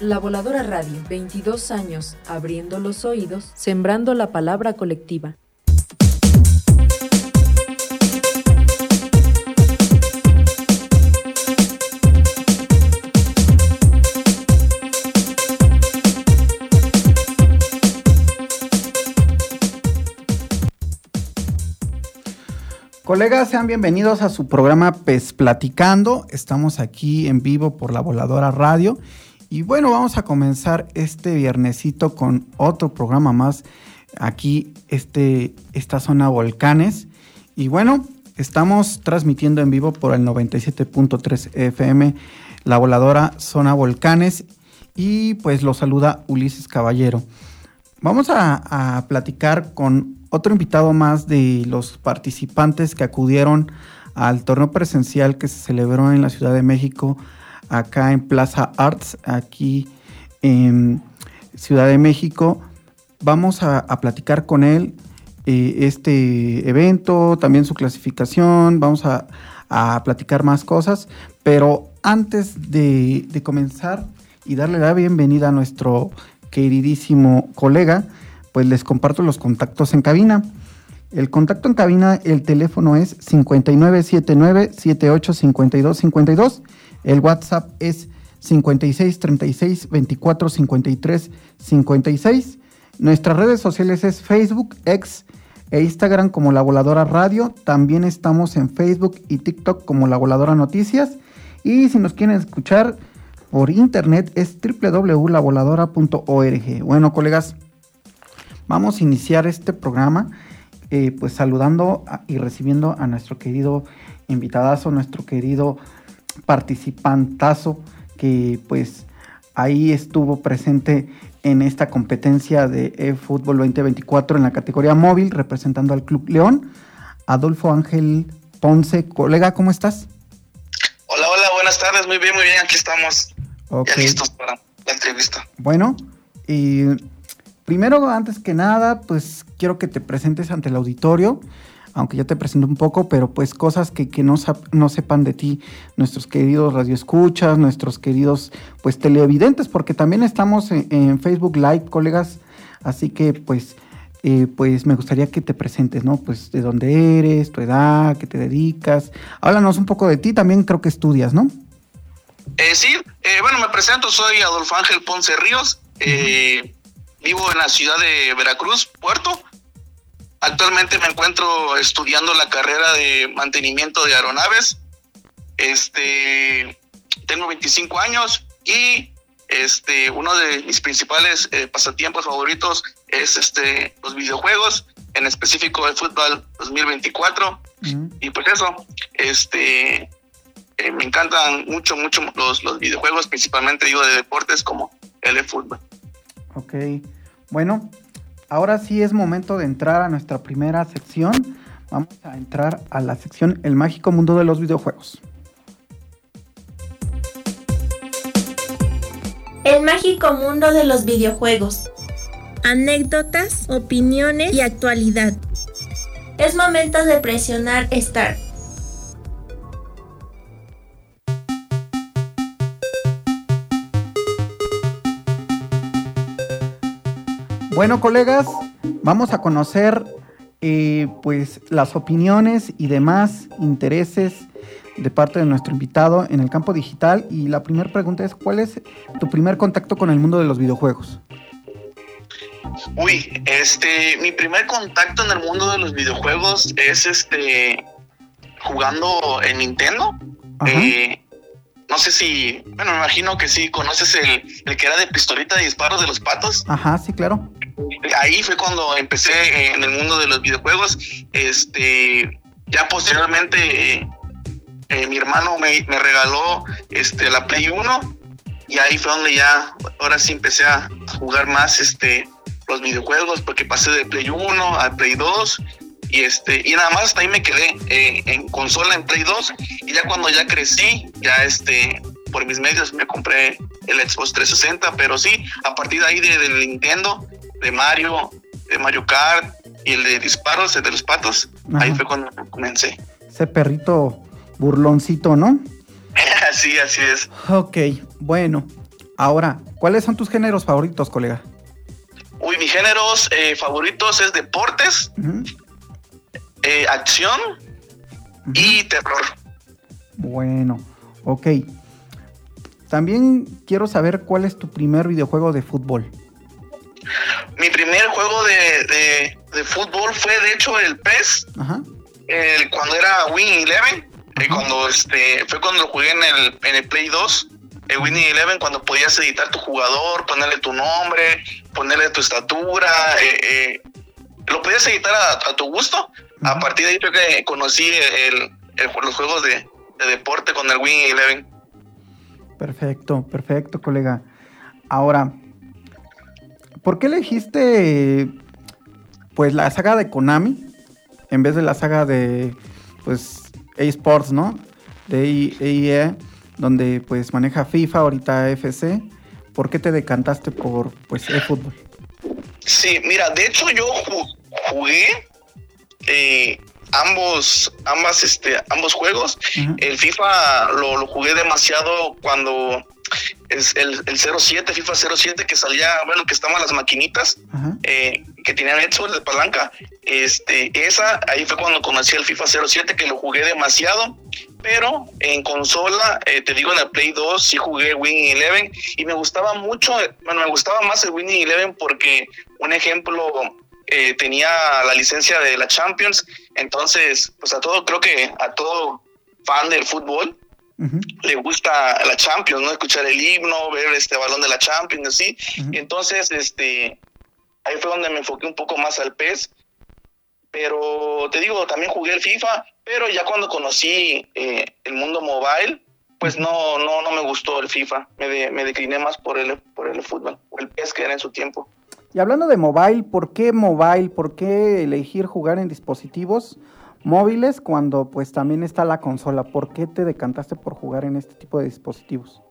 La Voladora Radio, 22 años, abriendo los oídos, sembrando la palabra colectiva. Colegas, sean bienvenidos a su programa PES Platicando. Estamos aquí en vivo por la Voladora Radio y bueno, vamos a comenzar este viernesito con otro programa más aquí, este, esta zona volcanes. Y bueno, estamos transmitiendo en vivo por el 97.3 FM, la voladora zona volcanes. Y pues lo saluda Ulises Caballero. Vamos a, a platicar con otro invitado más de los participantes que acudieron al torneo presencial que se celebró en la Ciudad de México acá en Plaza Arts, aquí en Ciudad de México. Vamos a, platicar con él eh, este evento, también su clasificación, vamos a, platicar más cosas, pero antes de, de, comenzar y darle la bienvenida a nuestro queridísimo colega, pues les comparto los contactos en cabina. El contacto en cabina, el teléfono es 5979 785252 el WhatsApp es 56 36 24 53 56. Nuestras redes sociales es Facebook, X e Instagram como La Voladora Radio. También estamos en Facebook y TikTok como La Voladora Noticias. Y si nos quieren escuchar por internet es www.lavoladora.org. Bueno, colegas, vamos a iniciar este programa eh, pues saludando y recibiendo a nuestro querido invitadazo, nuestro querido participantazo que pues ahí estuvo presente en esta competencia de Fútbol 2024 en la categoría móvil representando al Club León. Adolfo Ángel Ponce, colega, ¿cómo estás? Hola, hola, buenas tardes, muy bien, muy bien, aquí estamos. Ya listos para la entrevista. Bueno, y primero, antes que nada, pues quiero que te presentes ante el auditorio aunque ya te presento un poco, pero pues cosas que, no, no, sepan de ti nuestros queridos radioescuchas, nuestros queridos pues televidentes, porque también estamos en, Facebook Live, colegas, así que pues... Eh, pues me gustaría que te presentes, ¿no? Pues de dónde eres, tu edad, qué te dedicas. Háblanos un poco de ti, también creo que estudias, ¿no? Eh, sí, eh, bueno, me presento, soy Adolfo Ángel Ponce Ríos, vivo en la ciudad de Veracruz, Puerto, Actualmente me encuentro estudiando la carrera de mantenimiento de aeronaves. Este, tengo 25 años y este, uno de mis principales eh, pasatiempos favoritos es este, los videojuegos, en específico el fútbol 2024. Y pues eso, este, eh, me encantan mucho, mucho los, los videojuegos, principalmente digo de deportes como el fútbol. Ok, bueno, ahora sí es momento de entrar a nuestra primera sección. Vamos a entrar a la sección El mágico mundo de los videojuegos. El mágico mundo de los videojuegos. Anécdotas, opiniones y actualidad. Es momento de presionar Start. Bueno, colegas, vamos a conocer eh, pues las opiniones y demás intereses de parte de nuestro invitado en el campo digital. Y la primera pregunta es, ¿cuál es tu primer contacto con el mundo de los videojuegos? Uy, este, mi primer contacto en el mundo de los videojuegos es este jugando en Nintendo. Eh, no sé si, bueno, me imagino que sí, conoces el, el que era de pistolita de disparos de los patos. Ajá, sí, claro ahí fue cuando empecé en el mundo de los videojuegos. Este, ya posteriormente eh, mi hermano me, regaló este, la Play 1 y ahí fue donde ya, ahora sí empecé a jugar más este, los videojuegos porque pasé de Play 1 a Play 2 y este y nada más hasta ahí me quedé eh, en consola en Play 2 y ya cuando ya crecí ya este por mis medios me compré el Xbox 360 pero sí a partir de ahí de, del Nintendo de Mario de Mario Kart y el de disparos el de los patos. Ahí fue cuando comencé. Ese perrito burloncito no sí así es. Ok bueno ahora cuáles son tus géneros favoritos colega Uy, mis géneros eh, favoritos es deportes, eh, acción y terror. Bueno, ok. También quiero saber cuál es tu primer videojuego de fútbol. Mi primer juego de, de, fútbol fue de hecho el PES, El, cuando era Win Eleven, eh, cuando este, fue cuando lo jugué en el, en el Play 2 el Winning Eleven cuando podías editar tu jugador, ponerle tu nombre, ponerle tu estatura, eh, eh, lo podías editar a, tu gusto. A partir de ahí creo que conocí el, los juegos de, deporte con el Winning Eleven. Perfecto, perfecto, colega. Ahora, ¿por qué elegiste pues la saga de Konami en vez de la saga de pues eSports, ¿no? De EA donde pues maneja FIFA, ahorita FC. ¿Por qué te decantaste por pues fútbol? Sí, mira, de hecho yo jugué eh, ambos, ambas, este, ambos juegos. El FIFA lo, jugué demasiado cuando es el, el 07, FIFA 07 que salía, bueno, que estaban las maquinitas eh, que tenían hecho de palanca. Este, esa, ahí fue cuando conocí el FIFA 07 que lo jugué demasiado pero en consola, eh, te digo en el Play 2 sí jugué Winning Eleven y me gustaba mucho, bueno, me gustaba más el Winning Eleven porque, un ejemplo, eh, tenía la licencia de la Champions, entonces, pues a todo, creo que a todo fan del fútbol le gusta la Champions, ¿no? Escuchar el himno, ver este balón de la Champions, así. entonces, este, ahí fue donde me enfoqué un poco más al PES pero te digo, también jugué el FIFA, pero ya cuando conocí eh, el mundo mobile, pues no, no, no me gustó el FIFA, me, me decliné más por el, por el fútbol, el PES que era en su tiempo. Y hablando de mobile, ¿por qué mobile? ¿Por qué elegir jugar en dispositivos móviles cuando pues también está la consola? ¿Por qué te decantaste por jugar en este tipo de dispositivos?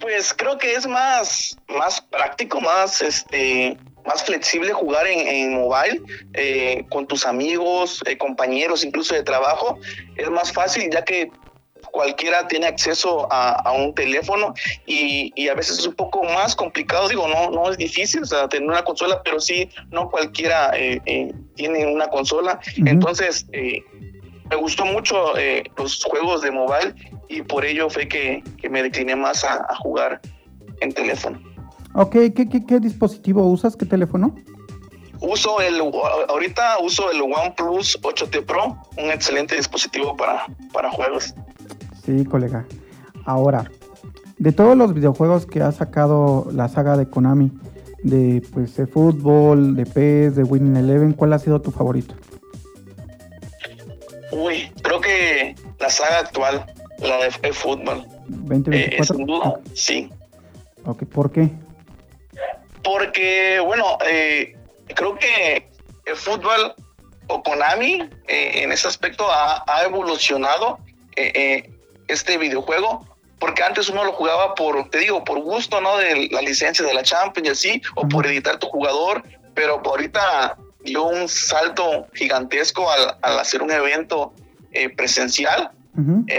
Pues creo que es más, más práctico, más este más flexible jugar en, mobile eh, con tus amigos, eh, compañeros, incluso de trabajo. Es más fácil ya que cualquiera tiene acceso a, un teléfono y, a veces es un poco más complicado, digo, no, no es difícil, o sea, tener una consola, pero sí, no cualquiera eh, tiene una consola. Entonces, me gustó mucho los juegos de mobile y por ello fue que, me decliné más a jugar en teléfono. Ok, ¿qué, qué, dispositivo usas? ¿Qué teléfono? Uso el, ahorita uso el OnePlus 8T Pro, un excelente dispositivo para, para juegos. Sí, colega. Ahora, de todos los videojuegos que ha sacado la saga de Konami, de pues de fútbol, de PES, de Winning Eleven, ¿cuál ha sido tu favorito? Uy, creo que la saga actual, la de fútbol. ¿2024? Eh, duda, sí. Ok, ¿por qué? porque, bueno, eh, creo que el fútbol o Konami eh, en ese aspecto ha, evolucionado eh, este videojuego porque antes uno lo jugaba por, te digo, por gusto, ¿no? De la licencia de la Champions y así, o por editar tu jugador, pero ahorita dio un salto gigantesco al, hacer un evento presencial,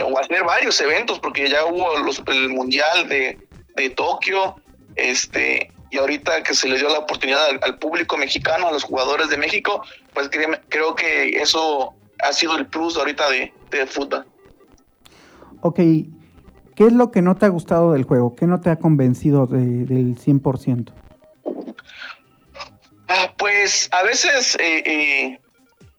o hacer varios eventos, porque ya hubo los, el Mundial de, de Tokio, este, y ahorita que se le dio la oportunidad al, público mexicano, a los jugadores de México, pues creo, que eso ha sido el plus ahorita de, fútbol. Ok, ¿qué es lo que no te ha gustado del juego? ¿Qué no te ha convencido del 100%? Ah, pues a veces eh, eh,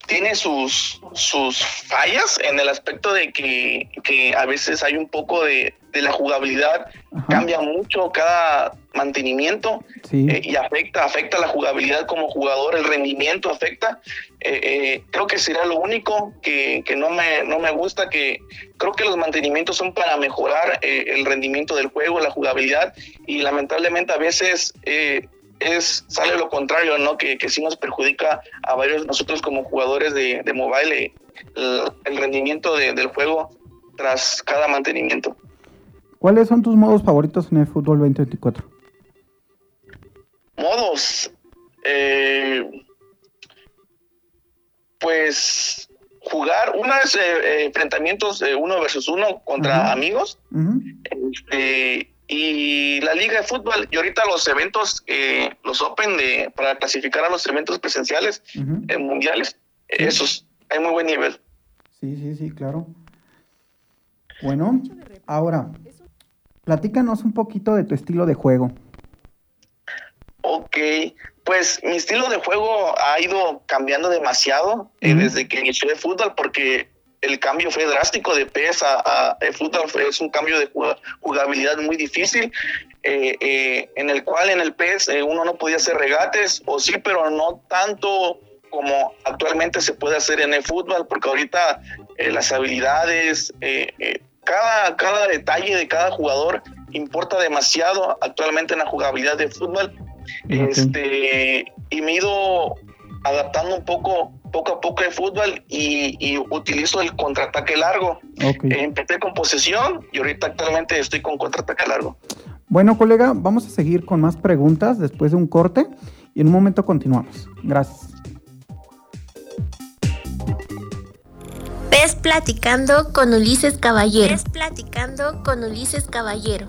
tiene sus, sus fallas en el aspecto de que, que a veces hay un poco de, de la jugabilidad, cambia mucho cada mantenimiento eh, y afecta, afecta la jugabilidad como jugador, el rendimiento afecta. Eh, eh, creo que será lo único que, que, no, me, no me gusta, que creo que los mantenimientos son para mejorar el rendimiento del juego, la jugabilidad y lamentablemente a veces es sale lo contrario, ¿no? Que, que sí nos perjudica a varios nosotros como jugadores de, de mobile eh, el, rendimiento del juego tras cada mantenimiento. ¿Cuáles son tus modos favoritos en el fútbol 2024? Modos. Eh, pues jugar unos eh, eh, enfrentamientos uno versus uno contra amigos. Este, y la liga de fútbol y ahorita los eventos, los Open de, para clasificar a los eventos presenciales mundiales, esos hay muy buen nivel. Sí, sí, sí, claro. Bueno, ahora, platícanos un poquito de tu estilo de juego. Ok, pues mi estilo de juego ha ido cambiando demasiado eh, desde que inicié el fútbol porque el cambio fue drástico de PES a, el fútbol es un cambio de jugabilidad muy difícil eh, eh, en el cual en el PES uno no podía hacer regates o sí pero no tanto como actualmente se puede hacer en el fútbol porque ahorita las habilidades cada, cada detalle de cada jugador importa demasiado actualmente en la jugabilidad de fútbol. Este, y me he ido adaptando un poco, poco a poco el fútbol y, utilizo el contraataque largo. empecé con posesión y ahorita actualmente estoy con contraataque largo. Bueno, colega, vamos a seguir con más preguntas después de un corte y en un momento continuamos. Gracias. Ves platicando con Ulises Caballero. Ves platicando con Ulises Caballero.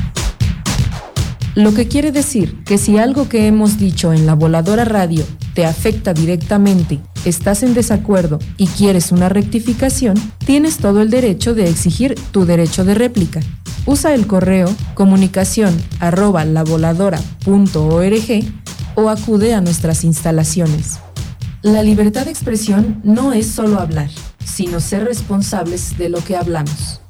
Lo que quiere decir que si algo que hemos dicho en la voladora radio te afecta directamente, estás en desacuerdo y quieres una rectificación, tienes todo el derecho de exigir tu derecho de réplica. Usa el correo comunicación arroba o acude a nuestras instalaciones. La libertad de expresión no es solo hablar, sino ser responsables de lo que hablamos.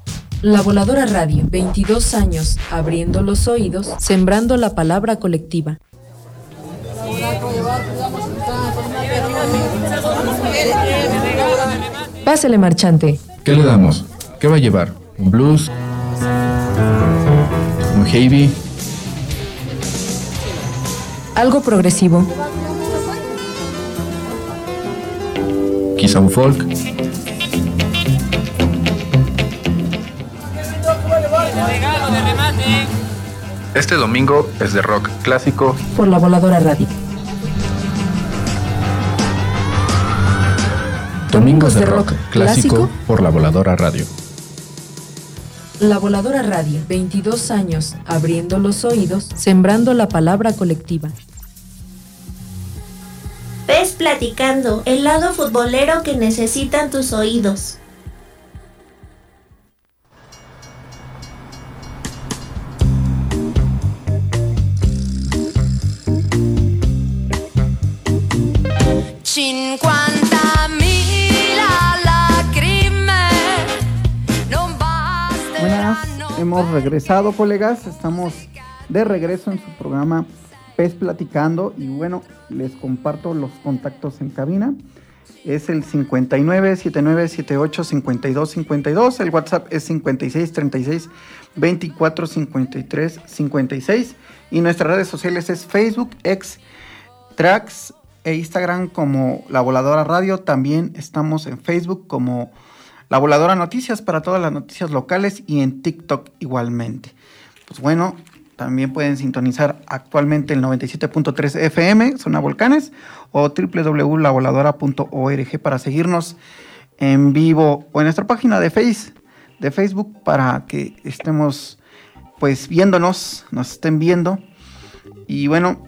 La Voladora Radio, 22 años abriendo los oídos, sembrando la palabra colectiva. Pásele, marchante. ¿Qué le damos? ¿Qué va a llevar? ¿Un blues? ¿Un heavy? Algo progresivo. Quizá un folk. Este domingo es de rock clásico por la voladora radio. Domingos de rock clásico por la voladora radio. La voladora radio, 22 años abriendo los oídos, sembrando la palabra colectiva. Ves platicando, el lado futbolero que necesitan tus oídos. Hemos regresado, colegas. Estamos de regreso en su programa PES Platicando. Y bueno, les comparto los contactos en cabina. Es el 59 79 78 52 52. El WhatsApp es 56 36 24 53 56. Y nuestras redes sociales es Facebook, X, Tracks e Instagram como La Voladora Radio. También estamos en Facebook como la Voladora Noticias para todas las noticias locales y en TikTok igualmente. Pues bueno, también pueden sintonizar actualmente el 97.3 FM, Zona Volcanes, o www.lavoladora.org para seguirnos en vivo o en nuestra página de, face, de Facebook para que estemos pues viéndonos, nos estén viendo. Y bueno,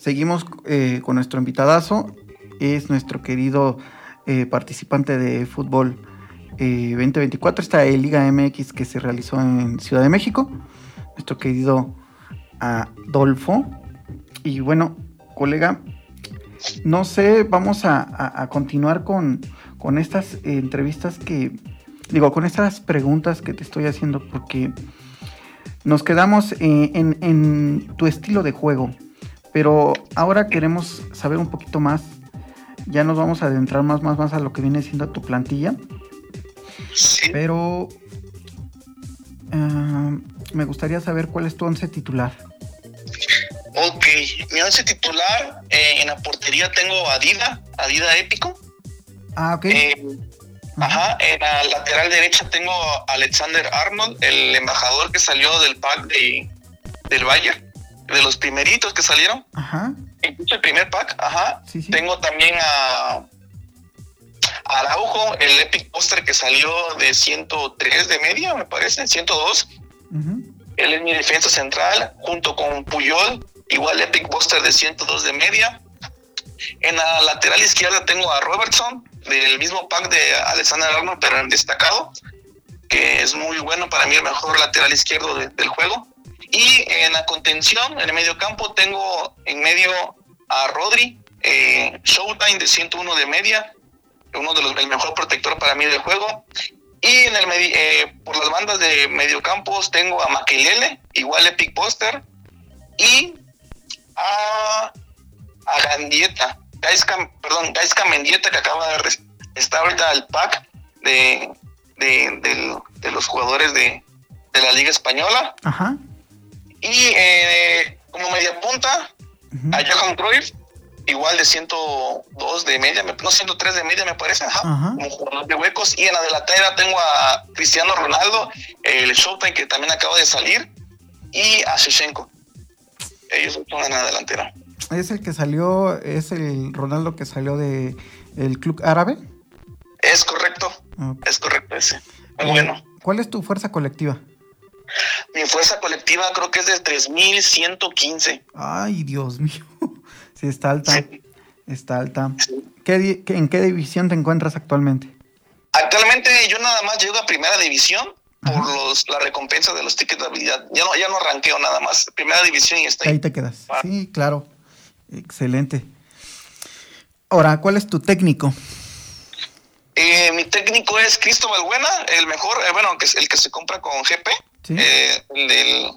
seguimos eh, con nuestro invitadazo, es nuestro querido eh, participante de fútbol 2024, esta Liga MX que se realizó en Ciudad de México. Nuestro querido Adolfo. Y bueno, colega, no sé, vamos a, continuar con, con estas entrevistas que, digo, con estas preguntas que te estoy haciendo porque nos quedamos eh, en, tu estilo de juego, pero ahora queremos saber un poquito más. Ya nos vamos a adentrar más, más, más a lo que viene siendo tu plantilla. Pero ah, me gustaría saber cuál es tu once titular. Ok, mi once titular, eh, en la portería tengo a Adida, Adida Épico. Ah, ok. Eh, ajá, en la lateral derecha tengo a Alexander Arnold, el embajador que salió del pack de, del Bayern, de los primeritos que salieron. Ajá. Incluso el primer pack, ajá. Tengo también a, Araujo, el Epic Poster que salió de 103 de media, me parece, 102. Él es mi defensa central, junto con Puyol, igual Epic Buster de 102 de media. En la lateral izquierda tengo a Robertson, del mismo pack de Alexander Arnold, pero en destacado, que es muy bueno para mí, el mejor lateral izquierdo del juego. Y en la contención, en el medio campo, tengo en medio a Rodri, eh, Showtime de 101 de media, uno de los el mejor protector para mí del juego. Y en el eh, por las bandas de mediocampos tengo a Makelele, igual Epic Poster, y a, Gandieta, perdón, Gaiska Mendieta que acaba de estar ahorita el pack de, de, los jugadores de, la Liga Española. Ajá. Y eh, como media punta, a Johan Cruyff, igual de 102 de media, no 103 de media me parece, ajá, como jugador de huecos. Y en la delantera tengo a Cristiano Ronaldo, el Showtime que también acaba de salir, y a Shechenko ellos son en la delantera. ¿Es el que salió, es el Ronaldo que salió de el club árabe? Es correcto, es correcto ese. Muy eh, bueno. ¿Cuál es tu fuerza colectiva? Mi fuerza colectiva creo que es de 3115. Ay, Dios mío. Sí, está alta. Está alta. ¿En qué división te encuentras actualmente? Actualmente yo nada más llego a primera división por los, la recompensa de los tickets de habilidad. Ya no, ya no ranqueo nada más. Primera división y está ahí. Ahí te quedas. Ah. Sí, claro. Excelente. Ahora, ¿cuál es tu técnico? Eh, mi técnico es Cristóbal Buena, el mejor, eh, bueno, que es el que se compra con GP, eh, el del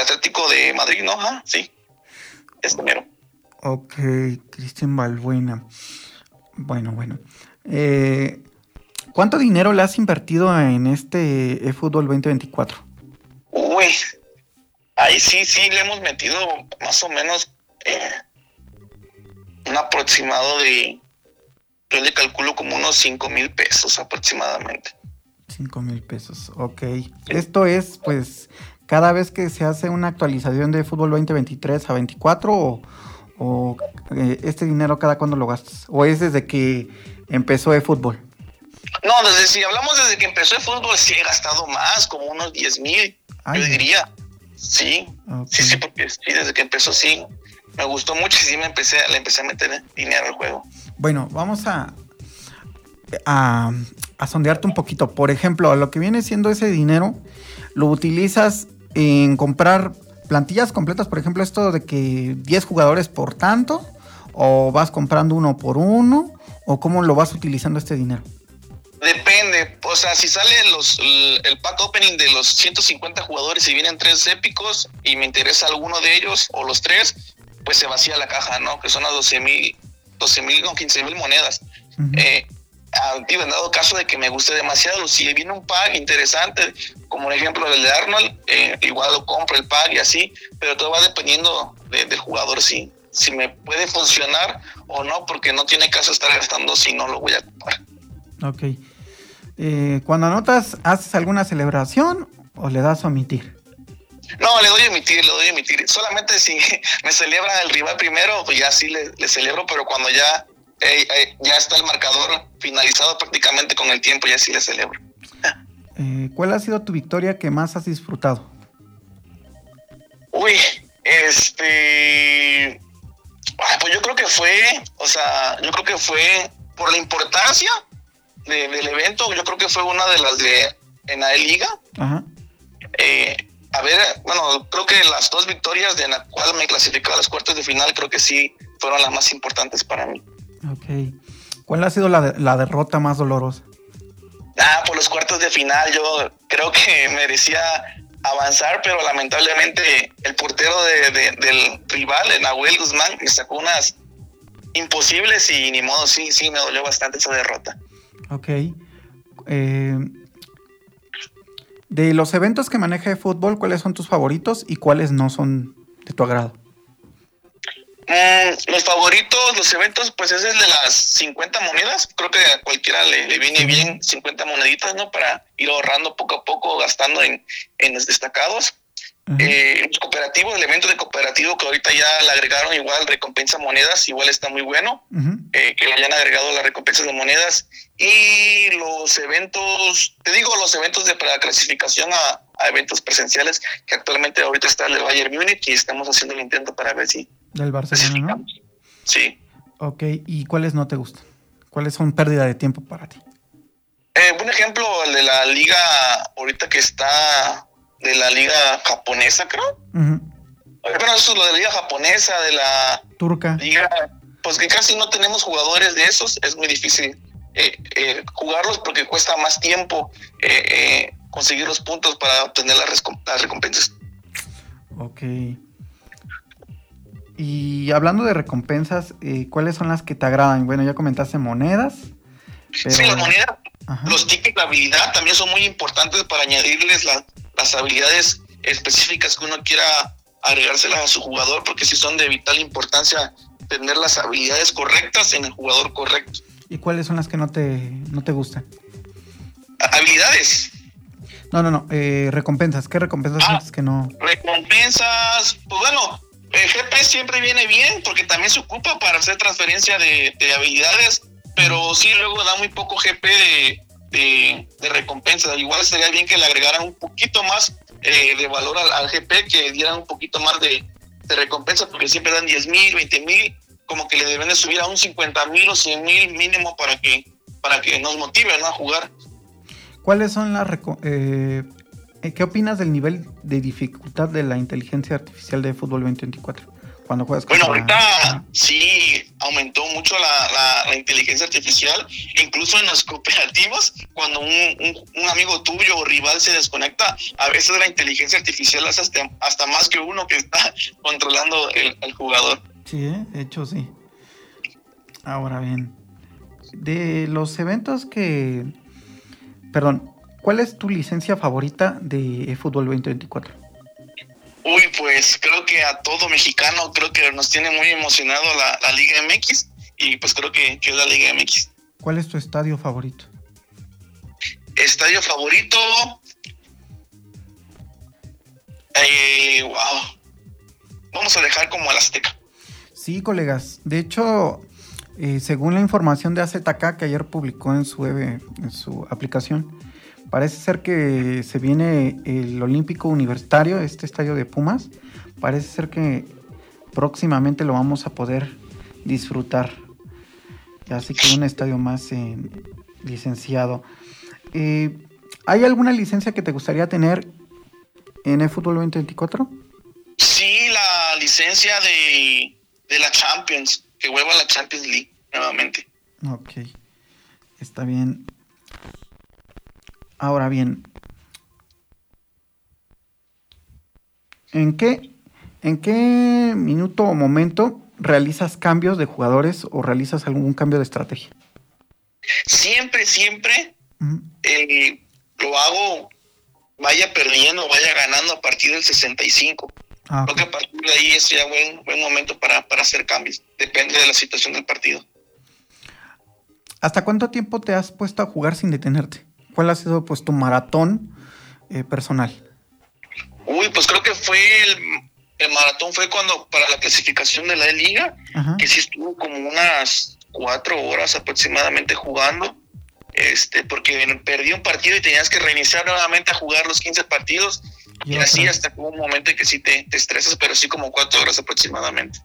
Atlético de Madrid, ¿no? Ajá, sí. Es primero. Ok, Cristian Balbuena. Bueno, bueno. Eh, ¿Cuánto dinero le has invertido en este eFootball 2024? Uy, ahí sí, sí, le hemos metido más o menos eh, un aproximado de, yo le calculo como unos 5 mil pesos aproximadamente. 5 mil pesos, ok. Esto es, pues, cada vez que se hace una actualización de fútbol 2023 a 24 o, o eh, este dinero cada cuándo lo gastas? ¿O es desde que empezó eFootball? No, desde si hablamos desde que empezó el fútbol, sí he gastado más, como unos 10 mil, yo diría. Sí, sí, sí, porque sí, desde que empezó sí, me gustó mucho y sí me empecé, le empecé a meter dinero al juego. Bueno, vamos a, a, a sondearte un poquito. Por ejemplo, lo que viene siendo ese dinero, lo utilizas en comprar plantillas completas, por ejemplo, esto de que 10 jugadores por tanto, o vas comprando uno por uno, o cómo lo vas utilizando este dinero. Depende, o sea, si sale los, el, pack opening de los 150 jugadores y vienen tres épicos y me interesa alguno de ellos o los tres, pues se vacía la caja, ¿no? Que son las 12 mil, 12 mil, no, 15 mil monedas. Eh, en dado caso de que me guste demasiado, si viene un pack interesante, como el ejemplo del de Arnold, eh, igual lo compro el pack y así, pero todo va dependiendo del jugador, si, si me puede funcionar o no, porque no tiene caso estar gastando si no lo voy a comprar. Ok. Eh, cuando anotas, ¿haces alguna celebración o le das a omitir? No, le doy a omitir, le doy a omitir. Solamente si me celebra el rival primero, pues ya sí le, celebro, pero cuando ya, eh, eh, ya está el marcador finalizado prácticamente con el tiempo, ya sí le celebro. ¿Cuál ha sido tu victoria que más has disfrutado? Uy, este... pues yo creo que fue, o sea, yo creo que fue por la importancia del evento, yo creo que fue una de las de en la liga. Eh, a ver, bueno, creo que las dos victorias de la cual me clasificaba a las cuartas de final, creo que sí fueron las más importantes para mí. Ok. ¿Cuál ha sido la, la derrota más dolorosa? Ah, por los cuartos de final, yo creo que merecía avanzar, pero lamentablemente el portero del rival, el Nahuel Guzmán, me sacó unas imposibles y ni modo, sí, sí, me dolió bastante esa derrota. Ok. Eh, de los eventos que maneja de fútbol, ¿cuáles son tus favoritos y cuáles no son de tu agrado? Mm, los favoritos, los eventos, pues ese es de las 50 monedas. Creo que a cualquiera le, viene bien 50 moneditas, ¿no? Para ir ahorrando poco a poco, gastando en, en los destacados. Eh, los cooperativos, el evento de cooperativo que ahorita ya le agregaron igual recompensa monedas, igual está muy bueno, eh, que le hayan agregado las recompensas de monedas. Y los eventos, te digo, los eventos de para clasificación a, eventos presenciales, que actualmente ahorita está el Bayern Múnich y estamos haciendo el intento para ver si... Del Barcelona, ¿no? Sí. Ok, ¿y cuáles no te gustan? ¿Cuáles son pérdida de tiempo para ti? Eh, un ejemplo, el de la liga ahorita que está de la liga japonesa, creo. Bueno, eso es lo de la liga japonesa, de la turca. Liga, pues que casi no tenemos jugadores de esos, es muy difícil eh, eh, jugarlos porque cuesta más tiempo eh, conseguir los puntos para obtener las, recompensas. Ok. Y hablando de recompensas, ¿cuáles son las que te agradan? Bueno, ya comentaste monedas. Sí, las monedas, los tickets de habilidad también son muy importantes para añadirles la, las habilidades específicas que uno quiera agregárselas a su jugador, porque si son de vital importancia tener las habilidades correctas en el jugador correcto. ¿Y cuáles son las que no te, no te gustan? Habilidades. No, no, no. Eh, recompensas. ¿Qué recompensas ah, que no? Recompensas. Pues bueno, el GP siempre viene bien porque también se ocupa para hacer transferencia de, de habilidades, pero sí luego da muy poco GP de, de, recompensa. Igual sería bien que le agregaran un poquito más eh, de valor al, GP, que dieran un poquito más de, recompensa, porque siempre dan 10 mil, 20 mil, como que le deben de subir a un 50 mil o 100 mil mínimo para que, para que nos motiven a jugar. ¿Cuáles son las... Eh, ¿Qué opinas del nivel de dificultad de la inteligencia artificial de Fútbol 2024? cuando juegas Bueno, ahorita sí aumentó mucho la, inteligencia artificial, incluso en los cooperativos, cuando un, amigo tuyo o rival se desconecta, a veces la inteligencia artificial hace hasta, más que uno que está controlando el, jugador. Sí, ¿eh? de hecho sí. Ahora bien, de los eventos que... Perdón, ¿cuál es tu licencia favorita de Fútbol 2024? Uy, pues creo que a todo mexicano creo que nos tiene muy emocionado la, Liga MX y pues creo que, es la Liga MX. ¿Cuál es tu estadio favorito? Estadio favorito. Eh, wow. Vamos a dejar como el Azteca. Sí, colegas. De hecho, eh, según la información de AZK que ayer publicó en su, en su aplicación, Parece ser que se viene el Olímpico Universitario, este estadio de Pumas. Parece ser que próximamente lo vamos a poder disfrutar. Así que un estadio más eh, licenciado. Eh, ¿Hay alguna licencia que te gustaría tener en el Fútbol 2024? Sí, la licencia de, de la Champions, que vuelva a la Champions League nuevamente. Ok, está bien. Ahora bien, ¿en qué, ¿en qué minuto o momento realizas cambios de jugadores o realizas algún cambio de estrategia? Siempre, siempre eh, lo hago, vaya perdiendo, vaya ganando a partir del 65. Ah, Creo que a partir de ahí es ya buen, buen momento para, para hacer cambios. Depende de la situación del partido. ¿Hasta cuánto tiempo te has puesto a jugar sin detenerte? ¿Cuál ha sido pues tu maratón eh, personal? Uy, pues creo que fue el, maratón fue cuando para la clasificación de la liga, que sí estuvo como unas cuatro horas aproximadamente jugando, este, porque perdí un partido y tenías que reiniciar nuevamente a jugar los 15 partidos y, así hasta un momento en que sí te, te estresas, pero sí como cuatro horas aproximadamente.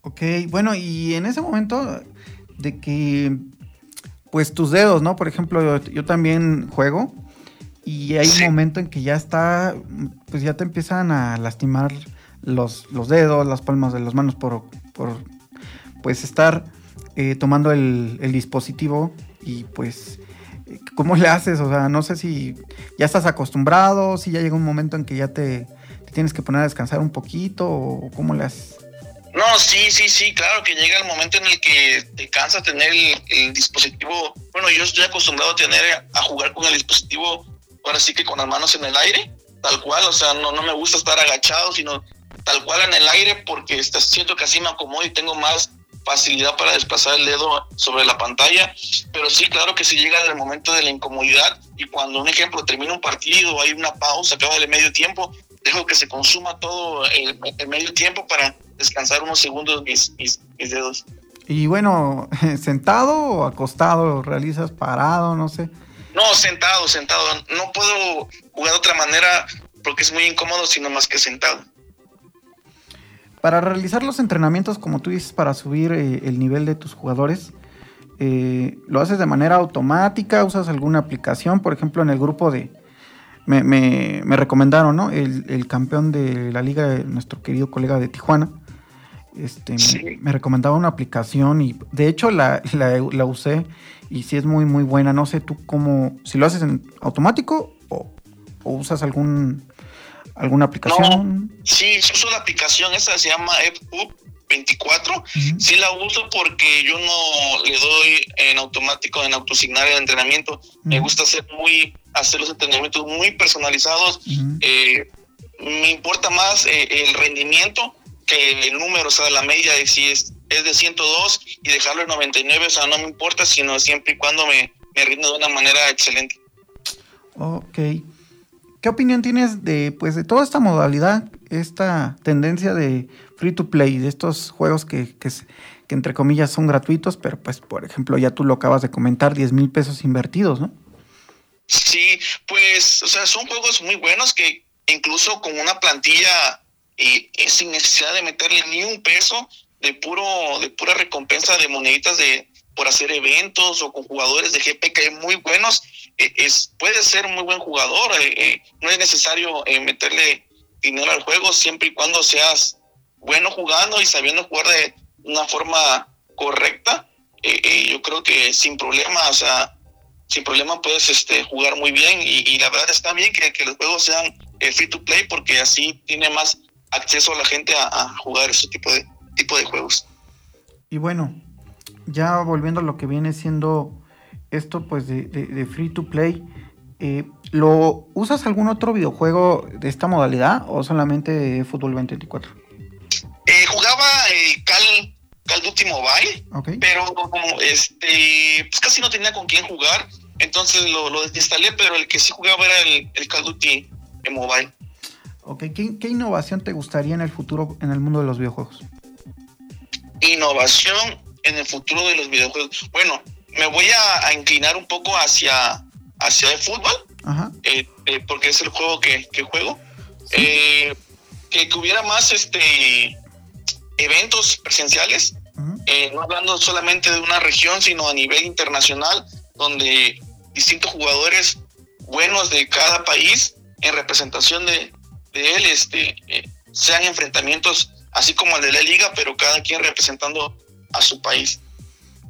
Ok, bueno, y en ese momento de que pues tus dedos, ¿no? Por ejemplo, yo, también juego y hay un momento en que ya está, pues ya te empiezan a lastimar los, los dedos, las palmas de las manos por, por pues estar eh, tomando el, dispositivo y pues ¿cómo le haces? O sea, no sé si ya estás acostumbrado, si ya llega un momento en que ya te, tienes que poner a descansar un poquito o cómo le haces. No, sí, sí, sí, claro que llega el momento en el que te cansa tener el, dispositivo. Bueno, yo estoy acostumbrado a tener, a jugar con el dispositivo, ahora sí que con las manos en el aire, tal cual, o sea, no, no me gusta estar agachado, sino tal cual en el aire porque siento que así me acomodo y tengo más facilidad para desplazar el dedo sobre la pantalla, pero sí, claro que sí llega el momento de la incomodidad y cuando, un ejemplo, termina un partido, hay una pausa, acaba el medio tiempo, dejo que se consuma todo el, medio tiempo para descansar unos segundos mis, mis, dedos. Y bueno, ¿sentado o acostado? ¿Realizas parado? No sé. No, sentado, sentado. No puedo jugar de otra manera porque es muy incómodo, sino más que sentado. Para realizar los entrenamientos, como tú dices, para subir eh, el nivel de tus jugadores, eh, ¿lo haces de manera automática? ¿Usas alguna aplicación? Por ejemplo, en el grupo de, me, me, me recomendaron, ¿no? El, el, campeón de la liga, nuestro querido colega de Tijuana, este, me, recomendaba una aplicación y de hecho la, la, usé y sí es muy, muy buena. No sé tú cómo, si lo haces en automático o, usas algún alguna aplicación. sí, uso la aplicación, esa se llama EPUB 24. Sí la uso porque yo no le doy en automático, en autosignar el entrenamiento. Me gusta hacer muy hacer los entrenamientos muy personalizados. Eh, me importa más eh, el rendimiento que el número, o sea, la media de si es, es de 102 y dejarlo en 99, o sea, no me importa, sino siempre y cuando me, me rinde de una manera excelente. Ok. ¿Qué opinión tienes de, pues, de toda esta modalidad, esta tendencia de free to play, de estos juegos que, que, que entre comillas son gratuitos, pero pues, por ejemplo, ya tú lo acabas de comentar, 10 mil pesos invertidos, ¿no? Sí, pues, o sea, son juegos muy buenos que incluso con una plantilla y, sin necesidad de meterle ni un peso de puro de pura recompensa de moneditas de por hacer eventos o con jugadores de GP que hay muy buenos, eh, es puede ser muy buen jugador, eh, eh, no es necesario meterle dinero al juego siempre y cuando seas bueno jugando y sabiendo jugar de una forma correcta. yo creo que sin problema, o sea, sin problema puedes este, jugar muy bien y, la verdad está bien que, que los juegos sean eh, free to play porque así tiene más acceso a la gente a, jugar ese tipo de, tipo de juegos. Y bueno, ya volviendo a lo que viene siendo esto pues de, free to play, eh, ¿lo usas algún otro videojuego de esta modalidad o solamente fútbol 2024? Eh, jugaba Cal Call of Duty Mobile, pero como este, pues casi no tenía con quién jugar, entonces lo, lo desinstalé, pero el que sí jugaba era el, el Call of Duty Mobile. Ok, ¿Qué, innovación te gustaría en el futuro en el mundo de los videojuegos? Innovación en el futuro de los videojuegos. Bueno, me voy a, inclinar un poco hacia, hacia el fútbol, eh, eh, porque es el juego que, juego. Eh, que, que, hubiera más este eventos presenciales, eh, no hablando solamente de una región, sino a nivel internacional, donde distintos jugadores buenos de cada país, en representación de, él, este, eh, sean enfrentamientos así como el de la liga, pero cada quien representando a su país.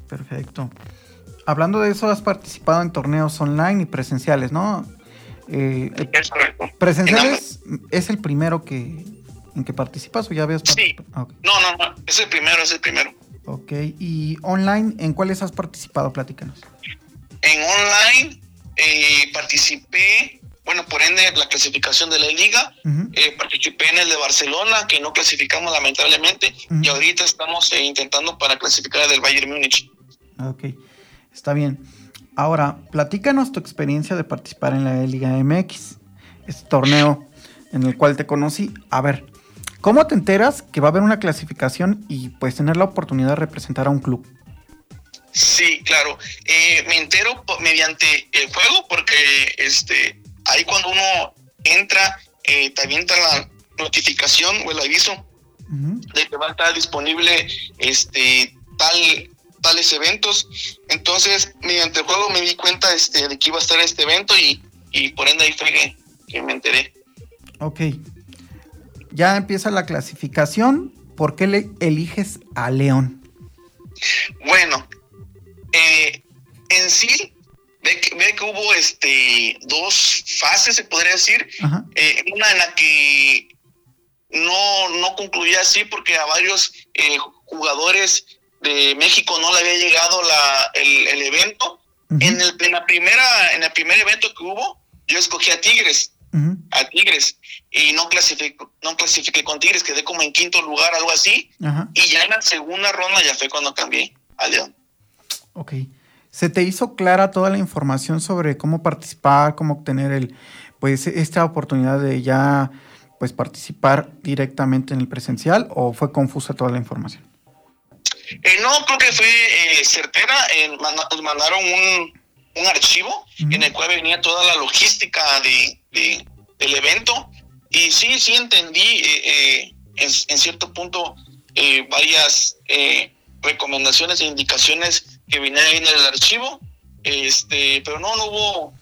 Perfecto. Hablando de eso, has participado en torneos online y presenciales, ¿no? Eh, presenciales es el primero que, en que participas o ya habías Sí. Ah, no, no, no, es el primero, es el primero. Ok, y online, ¿en cuáles has participado? Platícanos. En online eh, participé, bueno, por ende, la clasificación de la liga, eh, participé en el de Barcelona, que no clasificamos lamentablemente, y ahorita estamos eh, intentando para clasificar el del Bayern Múnich. Ok, está bien. Ahora, platícanos tu experiencia de participar en la Liga MX, este torneo en el cual te conocí. A ver, ¿Cómo te enteras que va a haber una clasificación y pues tener la oportunidad de representar a un club? Sí, claro. Eh, me entero mediante el juego porque este ahí cuando uno entra eh, te avienta la notificación o el aviso de que va a estar disponible este tal tales eventos. Entonces, mediante el juego me di cuenta este, de que iba a estar este evento y, y por ende ahí fue que, me enteré. Ok. Ya empieza la clasificación. ¿Por qué le eliges a León? Bueno, eh, en sí, ve que, ve que hubo este dos fases, se podría decir. Eh, una en la que no, no concluía así porque a varios eh, jugadores de México no le había llegado la, el, evento. en, el, en, la primera, en el primer evento que hubo, yo escogí a Tigres. A Tigres. Y no clasifiqué, no clasifiqué con Tigres, quedé como en quinto lugar, algo así. Y ya en la segunda ronda ya fue cuando cambié a León. Ok. ¿Se te hizo clara toda la información sobre cómo participar, cómo obtener el, pues, esta oportunidad de ya pues participar directamente en el presencial o fue confusa toda la información? Eh, no, creo que fue eh, certera. Eh, nos mandaron un, un archivo en el cual venía toda la logística de, del evento. Y sí, sí entendí en, en, cierto punto varias recomendaciones e indicaciones que venían en el archivo. Este, pero no, no hubo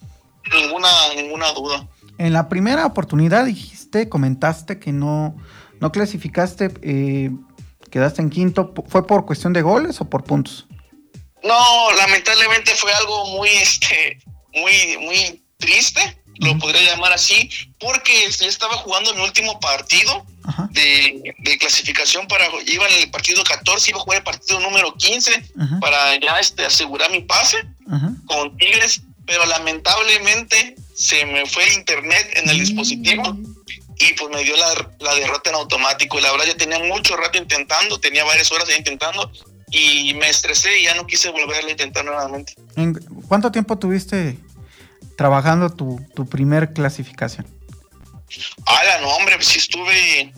ninguna, ninguna duda. En la primera oportunidad dijiste, comentaste que no, no clasificaste quedaste en quinto, ¿fue por cuestión de goles o por puntos? No, lamentablemente fue algo muy, este, muy, muy triste, lo podría llamar así, porque yo estaba jugando mi último partido de, clasificación para, iba en el partido 14, iba a jugar el partido número 15 para ya este, asegurar mi pase con Tigres, pero lamentablemente se me fue el internet en el dispositivo y pues me dio la, derrota en automático. Y la verdad ya tenía mucho rato intentando, tenía varias horas ya intentando y me estresé y ya no quise volver a intentar nuevamente. ¿En ¿Cuánto tiempo tuviste trabajando tu, tu primer clasificación? Ah, no, hombre, pues sí estuve,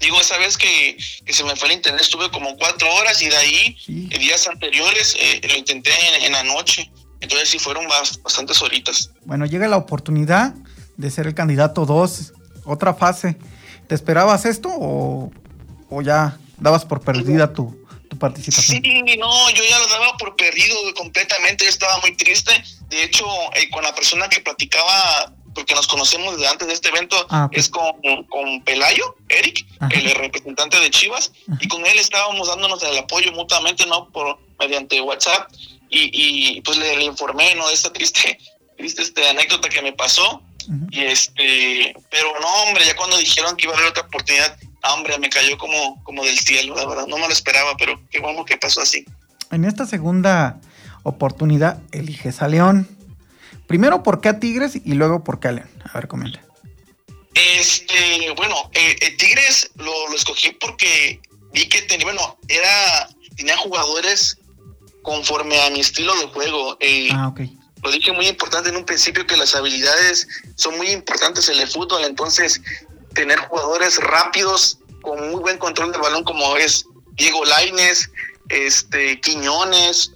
digo, esa vez que, se me fue el internet estuve como cuatro horas y de ahí, días anteriores, eh, lo intenté en, en, la noche. Entonces sí fueron bastantes horitas. Bueno, llega la oportunidad de ser el candidato 2 otra fase. ¿Te esperabas esto o, ya dabas por perdida tu, participación? Sí, no, yo ya lo daba por perdido completamente, yo estaba muy triste. De hecho, eh, con la persona que platicaba, porque nos conocemos desde antes de este evento, ah, es con, con Pelayo, Eric, el representante de Chivas, y con él estábamos dándonos el apoyo mutuamente, ¿no? Por, mediante WhatsApp, y, y pues le, le, informé, ¿no? De esta triste, triste este, anécdota que me pasó. Y este, pero no, hombre, ya cuando dijeron que iba a haber otra oportunidad, hombre, me cayó como, como del cielo, la verdad, no me lo esperaba, pero qué bueno que pasó así. En esta segunda oportunidad eliges a León. Primero, ¿por qué a Tigres? Y luego, ¿por qué a León? A ver, comenta. Este, bueno, eh, eh, Tigres lo, escogí porque vi que tenía, bueno, era, tenía jugadores conforme a mi estilo de juego. Eh, ah, ok lo dije muy importante en un principio que las habilidades son muy importantes en el fútbol, entonces tener jugadores rápidos con muy buen control del balón como es Diego Laines, este Quiñones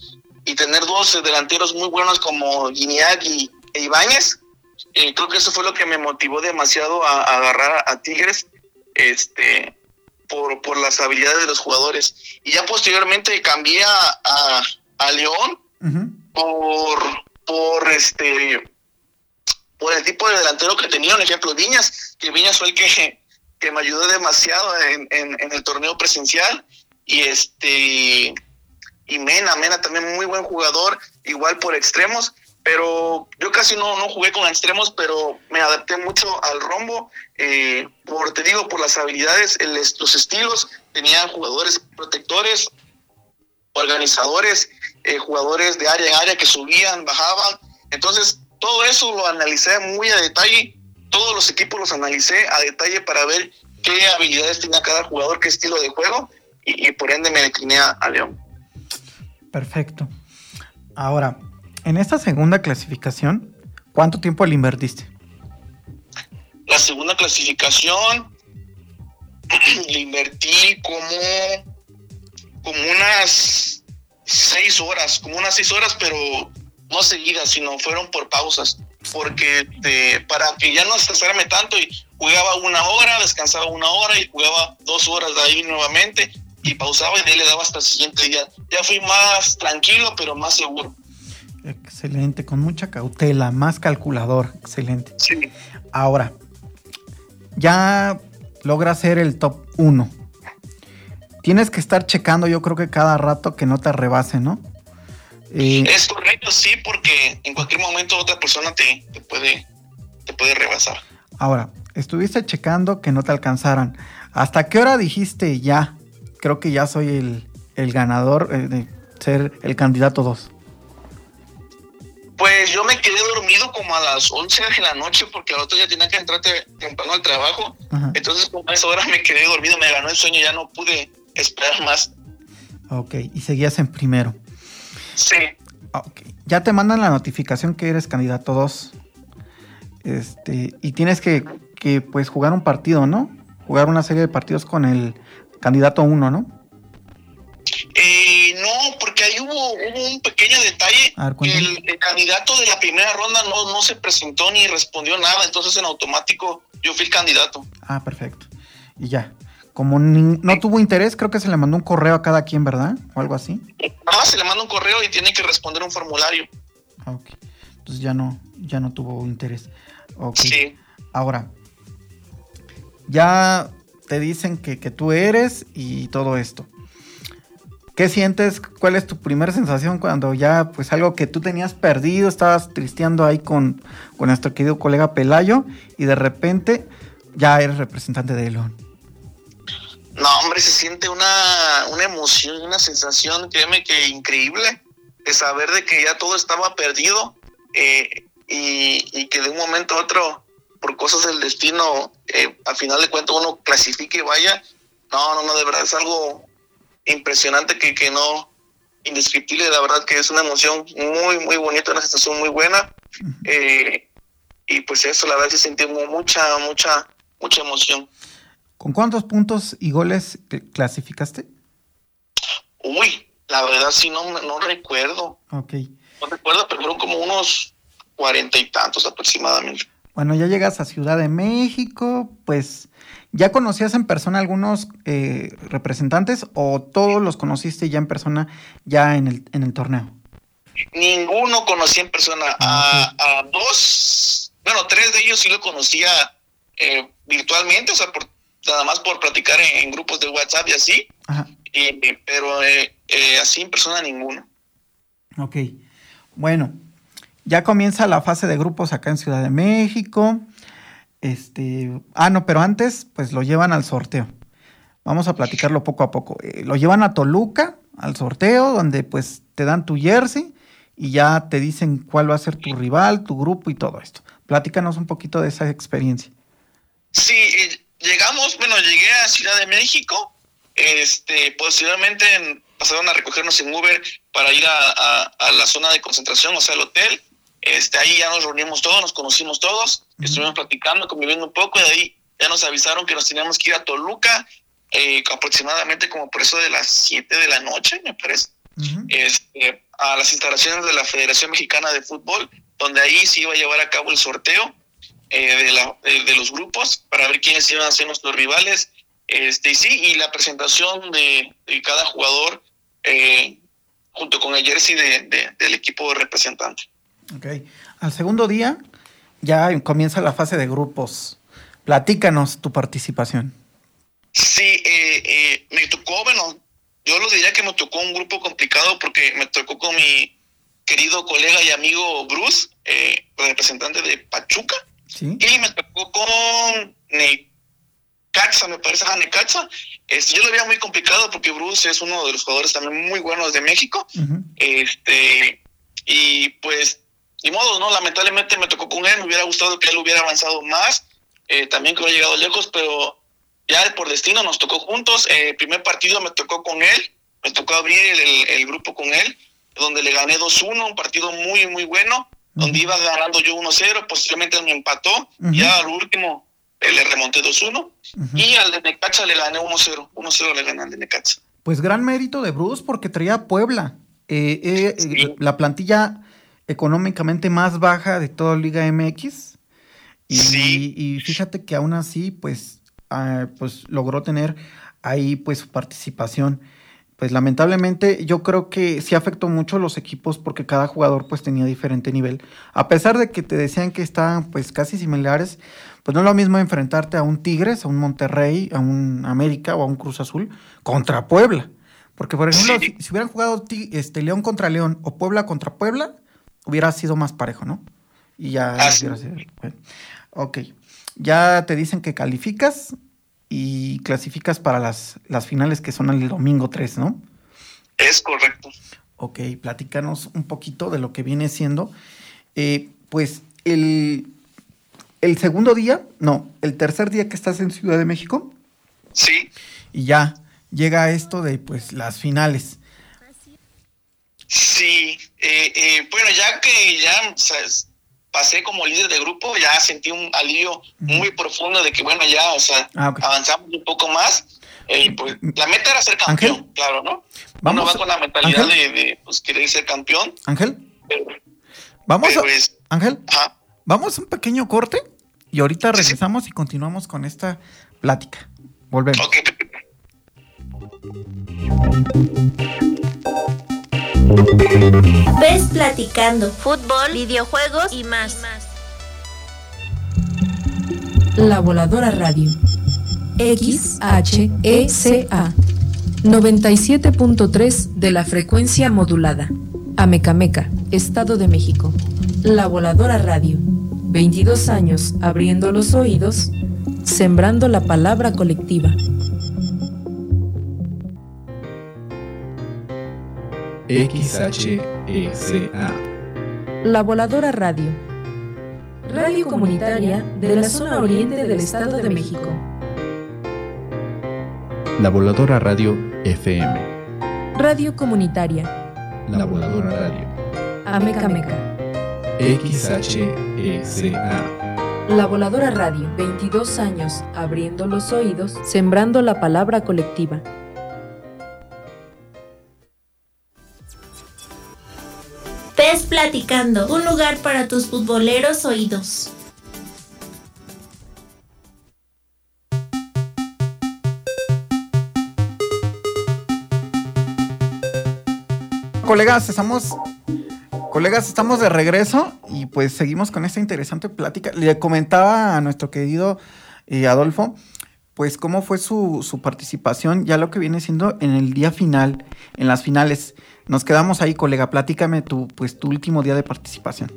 y tener dos delanteros muy buenos como Guiñac y e Ibáñez, eh, creo que eso fue lo que me motivó demasiado a, agarrar a, Tigres, este por, por las habilidades de los jugadores. Y ya posteriormente cambié a, a, León por por este por el tipo de delantero que tenía, un ejemplo, Viñas, que Viñas fue el que, que me ayudó demasiado en, en, el torneo presencial, y este y Mena, Mena también muy buen jugador, igual por extremos, pero yo casi no, no jugué con extremos, pero me adapté mucho al rombo, eh, por te digo, por las habilidades, los estilos, tenían jugadores protectores, organizadores, eh, jugadores de área en área que subían, bajaban. Entonces, todo eso lo analicé muy a detalle, todos los equipos los analicé a detalle para ver qué habilidades tenía cada jugador, qué estilo de juego, y, por ende me decliné a, León. Perfecto. Ahora, en esta segunda clasificación, ¿cuánto tiempo le invertiste? La segunda clasificación le invertí como, como unas seis horas, como unas seis horas, pero no seguidas, sino fueron por pausas, porque para que ya no estresarme tanto y jugaba una hora, descansaba una hora y jugaba dos horas de ahí nuevamente, y pausaba y de ahí le daba hasta el siguiente día. Ya fui más tranquilo, pero más seguro. Excelente, con mucha cautela, más calculador, excelente. Sí. Ahora, ya logra ser el top 1. Tienes que estar checando, yo creo que cada rato que no te rebase, ¿no? Eh, es correcto, sí, porque en cualquier momento otra persona te, puede, te puede rebasar. Ahora, estuviste checando que no te alcanzaran. ¿Hasta qué hora dijiste ya? Creo que ya soy el, el ganador eh, de ser el candidato 2. Pues yo me quedé dormido como a las 11 de la noche porque al otro día tenía que entrar temprano al trabajo. Entonces, como a esa hora me quedé dormido, me ganó el sueño, ya no pude esperar más. Ok, y seguías en primero. Sí. Ok, ya te mandan la notificación que eres candidato 2. Este, y tienes que, que, pues, jugar un partido, ¿no? Jugar una serie de partidos con el candidato 1, ¿no? Eh, no, porque ahí hubo, un pequeño detalle. que el, candidato de la primera ronda no, no se presentó ni respondió nada, entonces en automático yo fui el candidato. Ah, perfecto. Y ya. Como no tuvo interés, creo que se le mandó un correo a cada quien, ¿verdad? O algo así. Ah, se le manda un correo y tiene que responder un formulario. Ah, ok. Entonces ya no, ya no tuvo interés. Ok. Sí. Ahora, ya te dicen que, que tú eres y todo esto. ¿Qué sientes? ¿Cuál es tu primera sensación cuando ya, pues algo que tú tenías perdido, estabas tristeando ahí con, nuestro querido colega Pelayo y de repente ya eres representante de Elon? No, hombre, se siente una, una emoción, una sensación, créeme que increíble, de saber de que ya todo estaba perdido eh, y, que de un momento a otro, por cosas del destino, eh, al final de cuentas uno clasifique y vaya. No, no, no, de verdad es algo impresionante que, que no, indescriptible, la verdad que es una emoción muy, muy bonita, una sensación muy buena. Eh, y pues eso, la verdad, se sintió mucha, mucha, mucha emoción. ¿Con cuántos puntos y goles clasificaste? Uy, la verdad sí, no, no recuerdo. Ok. No recuerdo, pero fueron como unos cuarenta y tantos aproximadamente. Bueno, ya llegas a Ciudad de México, pues ¿Ya conocías en persona algunos eh, representantes o todos los conociste ya en persona ya en el, en el torneo? Ninguno conocí en persona. Ah, a, dos, bueno, tres de ellos sí lo conocía eh, virtualmente, o sea, por, nada más por platicar en, grupos de WhatsApp y así. pero eh, así en persona ninguno. Ok. Bueno, ya comienza la fase de grupos acá en Ciudad de México. Este, ah, no, pero antes, pues lo llevan al sorteo. Vamos a platicarlo poco a poco. Eh, lo llevan a Toluca, al sorteo, donde pues te dan tu jersey y ya te dicen cuál va a ser tu rival, tu grupo y todo esto. Platícanos un poquito de esa experiencia. Sí, eh, llegamos, bueno, llegué a Ciudad de México, este, posteriormente pasaron a recogernos en Uber para ir a, a la zona de concentración, o sea, el hotel este, ahí ya nos reunimos todos, nos conocimos todos, estuvimos platicando, conviviendo un poco y de ahí ya nos avisaron que nos teníamos que ir a Toluca eh, aproximadamente como por eso de las 7 de la noche, me parece, este, a las instalaciones de la Federación Mexicana de Fútbol, donde ahí se iba a llevar a cabo el sorteo eh, de, la, de, los grupos para ver quiénes iban a ser nuestros rivales. Este, y sí, y la presentación de, cada jugador eh, junto con el jersey de, del equipo representante. Ok. Al segundo día ya comienza la fase de grupos. Platícanos tu participación. Sí, eh, eh, me tocó, bueno, yo lo diría que me tocó un grupo complicado porque me tocó con mi querido colega y amigo Bruce, eh, representante de Pachuca. ¿Sí? Y me tocó con Necaxa, me parece, ah, Necaxa. Este, yo lo veía muy complicado porque Bruce es uno de los jugadores también muy buenos de México. Este, y pues ni modo, ¿no? Lamentablemente me tocó con él, me hubiera gustado que él hubiera avanzado más, eh, también que hubiera llegado lejos, pero ya por destino nos tocó juntos. El eh, primer partido me tocó con él, me tocó abrir el, grupo con él, donde le gané 2-1, un partido muy, muy bueno, donde iba ganando yo 1-0, posteriormente me empató, ya al último eh, le remonté 2-1, y al de Necaxa le gané 1-0, 1-0 le gané al de Necaxa. Pues gran mérito de Bruce porque traía Puebla. La plantilla económicamente más baja de toda Liga MX. Y, y fíjate que aún así, pues ah, pues logró tener ahí pues su participación. Pues lamentablemente yo creo que sí afectó mucho a los equipos porque cada jugador pues tenía diferente nivel. A pesar de que te decían que estaban pues casi similares, pues no es lo mismo enfrentarte a un Tigres, a un Monterrey, a un América o a un Cruz Azul contra Puebla. Porque por ejemplo, si, hubieran jugado este, León contra León o Puebla contra Puebla, hubiera sido más parejo, ¿no? Y ya ah, sido... Ok, ya te dicen que calificas y clasificas para las, las finales que son el domingo 3, ¿no? Es correcto. Ok, platícanos un poquito de lo que viene siendo. Eh, pues el, el segundo día, no, el tercer día que estás en Ciudad de México. Sí. Y ya llega esto de pues las finales. Sí, eh, eh, bueno, ya que ya pasé como líder de grupo, ya sentí un alivio muy profundo de que, bueno, ya, o sea, ah, avanzamos un poco más. Eh, pues, la meta era ser campeón, claro, ¿no? Vamos, Uno va con la mentalidad de, pues, querer ser campeón. Ángel. vamos a, Ángel, vamos a un pequeño corte y ahorita regresamos y continuamos con esta plática. Volvemos. Ves platicando fútbol, videojuegos y más. La Voladora Radio. XHECA 97.3 de la frecuencia modulada. Amecameca, Estado de México. La Voladora Radio. 22 años abriendo los oídos, sembrando la palabra colectiva. XHECA. La Voladora Radio. Radio comunitaria de la zona oriente del Estado de México. La Voladora Radio FM. Radio comunitaria. La Voladora Radio. Ameca Meca. XHECA. La Voladora Radio, 22 años abriendo los oídos, sembrando la palabra colectiva. Platicando, un lugar para tus futboleros oídos. Colegas, estamos Colegas, estamos de regreso y pues seguimos con esta interesante plática. Le comentaba a nuestro querido eh, Adolfo, pues cómo fue su, su, participación, ya lo que viene siendo en el día final, en las finales. Nos quedamos ahí, colega. Platícame tu, pues, tu último día de participación.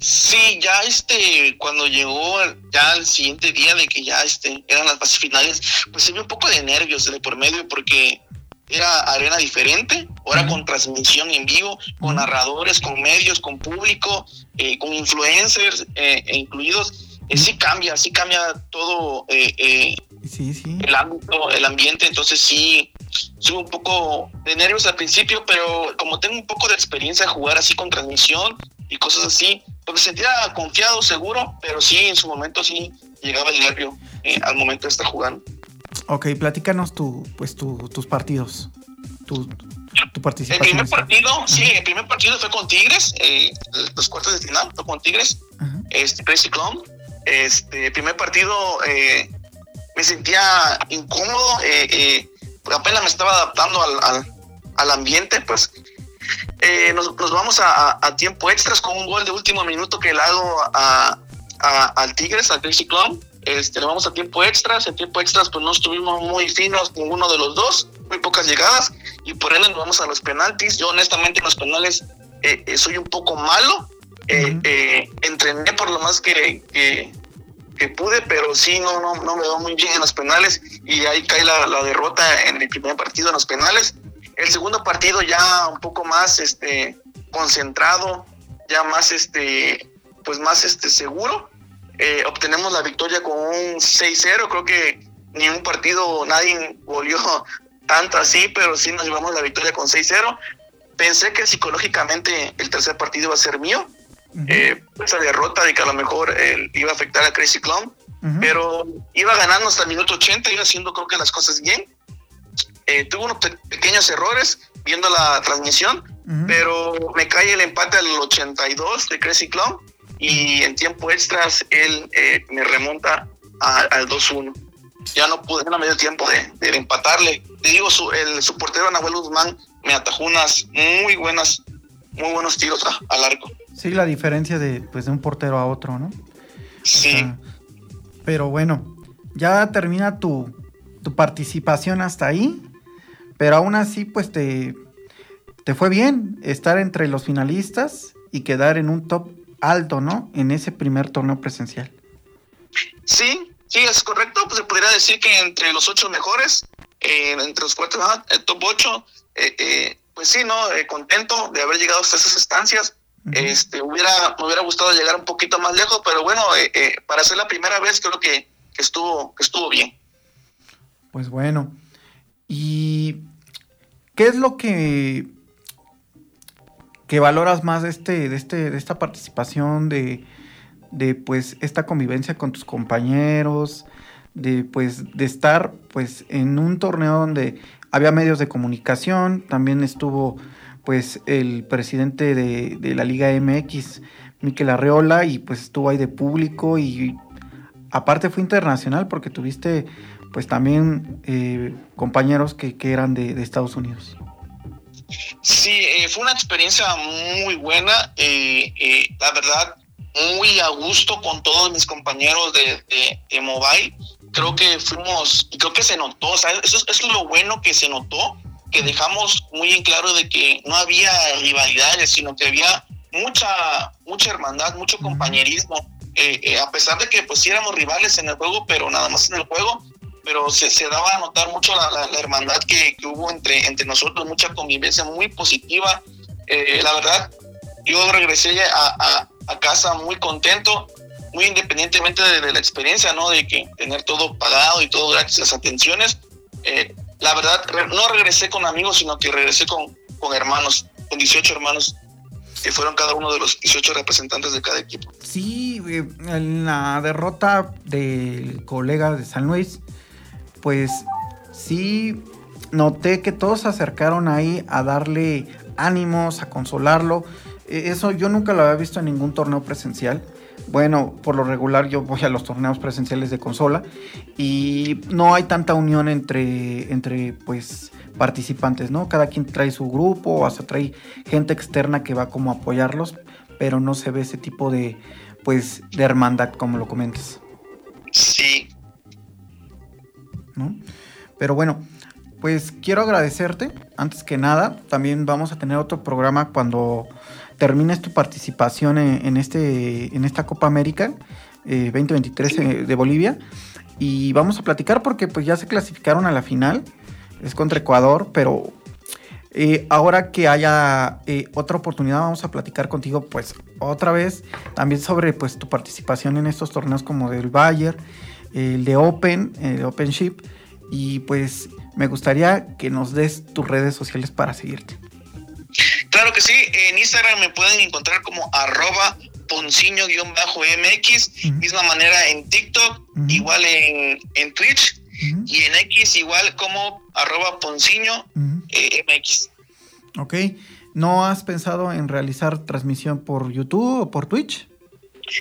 Sí, ya este, cuando llegó ya el siguiente día de que ya este, eran las fases finales, pues se vio un poco de nervios de por medio porque era arena diferente, ahora con transmisión en vivo, con narradores, con medios, con público, eh, con influencers eh, e incluidos. Eh, sí cambia, sí cambia todo sí, sí. el ámbito, el ambiente, entonces sí, Tuve un poco de nervios al principio, pero como tengo un poco de experiencia de jugar así con transmisión y cosas así, pues me sentía confiado, seguro, pero sí, en su momento sí llegaba el nervio eh, al momento de estar jugando. Ok, platícanos tu, pues tus partidos, tu, participación. El primer partido, sí, el primer partido fue con Tigres, eh, los cuartos de final fue con Tigres, este, Crazy Clown. Este, el primer partido eh, me sentía incómodo, eh, apenas me estaba adaptando al, ambiente, pues eh, nos, vamos a, tiempo extras con un gol de último minuto que le hago a, al Tigres, al Crazy Clown. Este, le vamos a tiempo extras. En tiempo extras, pues no estuvimos muy finos ninguno de los dos, muy pocas llegadas, y por ende nos vamos a los penaltis. Yo, honestamente, en los penales eh, eh, soy un poco malo. entrené por lo más que, que pude, pero sí, no, no, no me va muy bien en los penales y ahí cae la, la, derrota en el primer partido en los penales. El segundo partido ya un poco más este, concentrado, ya más, este, pues más este, seguro. Eh, obtenemos la victoria con un 6-0, creo que ni un partido, nadie volvió tanto así, pero sí nos llevamos la victoria con 6-0. Pensé que psicológicamente el tercer partido iba a ser mío, eh, esa derrota de que a lo mejor eh, iba a afectar a Crazy Clown, pero iba ganando hasta el minuto 80, iba haciendo creo que las cosas bien. Eh, tuvo unos pequeños errores viendo la transmisión, pero me cae el empate al 82 de Crazy Clown y en tiempo extras él me remonta al 2-1. ya no pude, no me dio tiempo de, empatarle. Te digo, su, el, su portero Nahuel Guzmán me atajó unas muy buenas, muy buenos tiros al arco. Sí, la diferencia de, pues, de un portero a otro, ¿no? Sí. pero bueno, ya termina tu, tu participación hasta ahí, pero aún así, pues te, te fue bien estar entre los finalistas y quedar en un top alto, ¿no? En ese primer torneo presencial. Sí, sí, es correcto. Pues se podría decir que entre los ocho mejores, eh, entre los cuatro, el top ocho, eh, eh, pues sí, ¿no? contento de haber llegado hasta esas estancias. Este, hubiera, me hubiera gustado llegar un poquito más lejos, pero bueno, para ser la primera vez creo que, estuvo, que estuvo bien. Pues bueno. ¿Y qué es lo que que valoras más de este, de este, de esta participación, de, de pues esta convivencia con tus compañeros, de pues de estar pues en un torneo donde había medios de comunicación, también estuvo pues el presidente de, de la Liga MX, Miquel Arreola, y pues estuvo ahí de público y aparte fue internacional porque tuviste pues también eh, compañeros que, eran de, de Estados Unidos. Sí, eh, fue una experiencia muy buena, eh, la verdad, muy a gusto con todos mis compañeros de, de, Mobile. Creo que fuimos, creo que se notó, o sea, eso, es lo bueno que se notó, que dejamos muy en claro de que no había rivalidades, sino que había mucha, mucha hermandad, mucho compañerismo. a pesar de que pues sí éramos rivales en el juego, pero nada más en el juego, pero se, se daba a notar mucho la, la, hermandad que, que, hubo entre, entre nosotros, mucha convivencia muy positiva. Eh, la verdad, yo regresé a, a, casa muy contento, muy independientemente de, la experiencia, ¿no? De que tener todo pagado y todo gratis, las atenciones. Eh, la verdad, no regresé con amigos, sino que regresé con, con hermanos, con 18 hermanos que fueron cada uno de los 18 representantes de cada equipo. Sí, eh, en la derrota del colega de San Luis, pues sí noté que todos se acercaron ahí a darle ánimos, a consolarlo. E, eso yo nunca lo había visto en ningún torneo presencial. Bueno, por lo regular yo voy a los torneos presenciales de consola y no hay tanta unión entre, entre pues participantes, ¿no? Cada quien trae su grupo, o hasta trae gente externa que va como a apoyarlos, pero no se ve ese tipo de pues de hermandad como lo comentas. Sí, pero bueno, pues quiero agradecerte, antes que nada, también vamos a tener otro programa cuando termines tu participación en, este, en esta Copa América 2023 eh, eh, de Bolivia y vamos a platicar porque pues ya se clasificaron a la final, es contra Ecuador, pero eh, ahora que haya otra oportunidad vamos a platicar contigo pues otra vez también sobre pues tu participación en estos torneos como del Bayern el de Open, el de OpenShip. Y pues me gustaría que nos des tus redes sociales para seguirte. Claro que sí, en Instagram me pueden encontrar como arroba ponciño-mx, misma manera en TikTok, igual en, en Twitch y en X igual como arroba ponciño eh. Ok, ¿no has pensado en realizar transmisión por YouTube o por Twitch?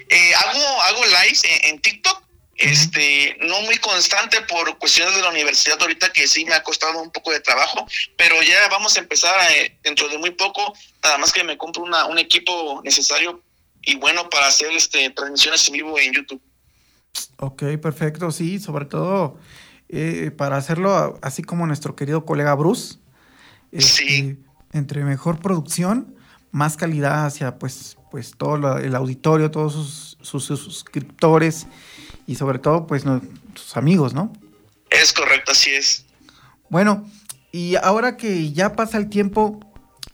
Eh, hago, hago lives en TikTok, este, no muy constante por cuestiones de la universidad ahorita que sí me ha costado un poco de trabajo, pero ya vamos a empezar eh, dentro de muy poco, nada más que me compro una, un equipo necesario y bueno para hacer este transmisiones en vivo en YouTube. Ok, perfecto, sí, sobre todo eh, para hacerlo así como nuestro querido colega Bruce. sí. Este, entre mejor producción, más calidad hacia pues, pues todo el auditorio, todos sus, sus suscriptores y sobre todo, pues, tus amigos, ¿no? Es correcto, así es. Bueno, y ahora que ya pasa el tiempo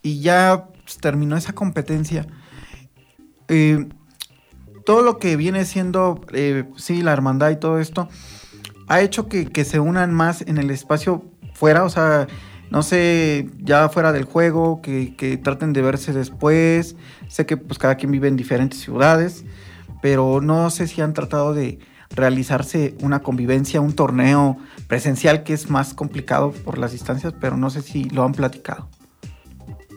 y ya pues, terminó esa competencia, eh, todo lo que viene siendo, eh, sí, la hermandad y todo esto, ha hecho que, se unan más en el espacio fuera, o sea, no sé, ya fuera del juego, que, que, traten de verse después. Sé que pues cada quien vive en diferentes ciudades, pero no sé si han tratado de, realizarse una convivencia, un torneo presencial que es más complicado por las distancias, pero no sé si lo han platicado.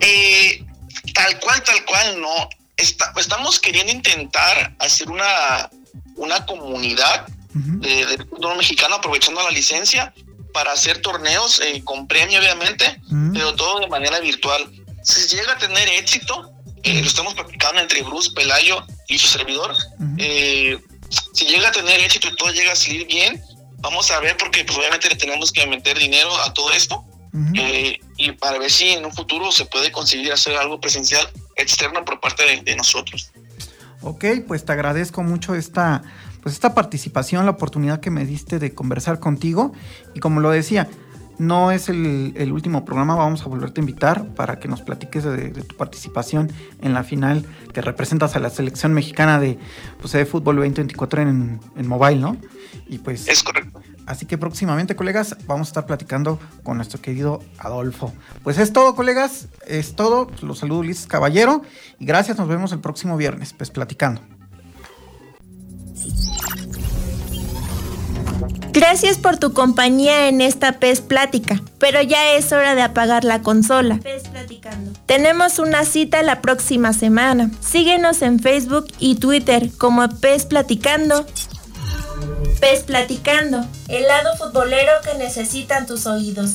Eh, tal cual, tal cual, no. estamos queriendo intentar hacer una, una comunidad del fútbol mexicano, aprovechando la licencia para hacer torneos eh, con premio, obviamente, pero todo de manera virtual. Si llega a tener éxito, eh, lo estamos practicando entre Bruce, Pelayo y su servidor, eh, si llega a tener éxito y todo llega a salir bien, vamos a ver porque pues, obviamente le tenemos que meter dinero a todo esto y para ver si en un futuro se puede conseguir hacer algo presencial externo por parte de, nosotros. Ok, pues te agradezco mucho esta, pues esta participación, la oportunidad que me diste de conversar contigo. Y como lo decía, no es el, último programa, vamos a volverte a invitar para que nos platiques de, tu participación en la final que representas a la selección mexicana de, pues, de fútbol 2024 en, en mobile, ¿no? Y pues... Es correcto. Así que próximamente, colegas, vamos a estar platicando con nuestro querido Adolfo. Pues es todo, colegas, es todo. Los saludo Ulises Caballero y gracias, nos vemos el próximo viernes, pues platicando. Gracias por tu compañía en esta PES Plática, pero ya es hora de apagar la consola. PES Platicando. Tenemos una cita la próxima semana. Síguenos en Facebook y Twitter como PES Platicando. PES Platicando, el lado futbolero que necesitan tus oídos.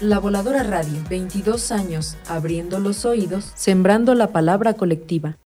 La Voladora Radio, 22 años, abriendo los oídos, sembrando la palabra colectiva.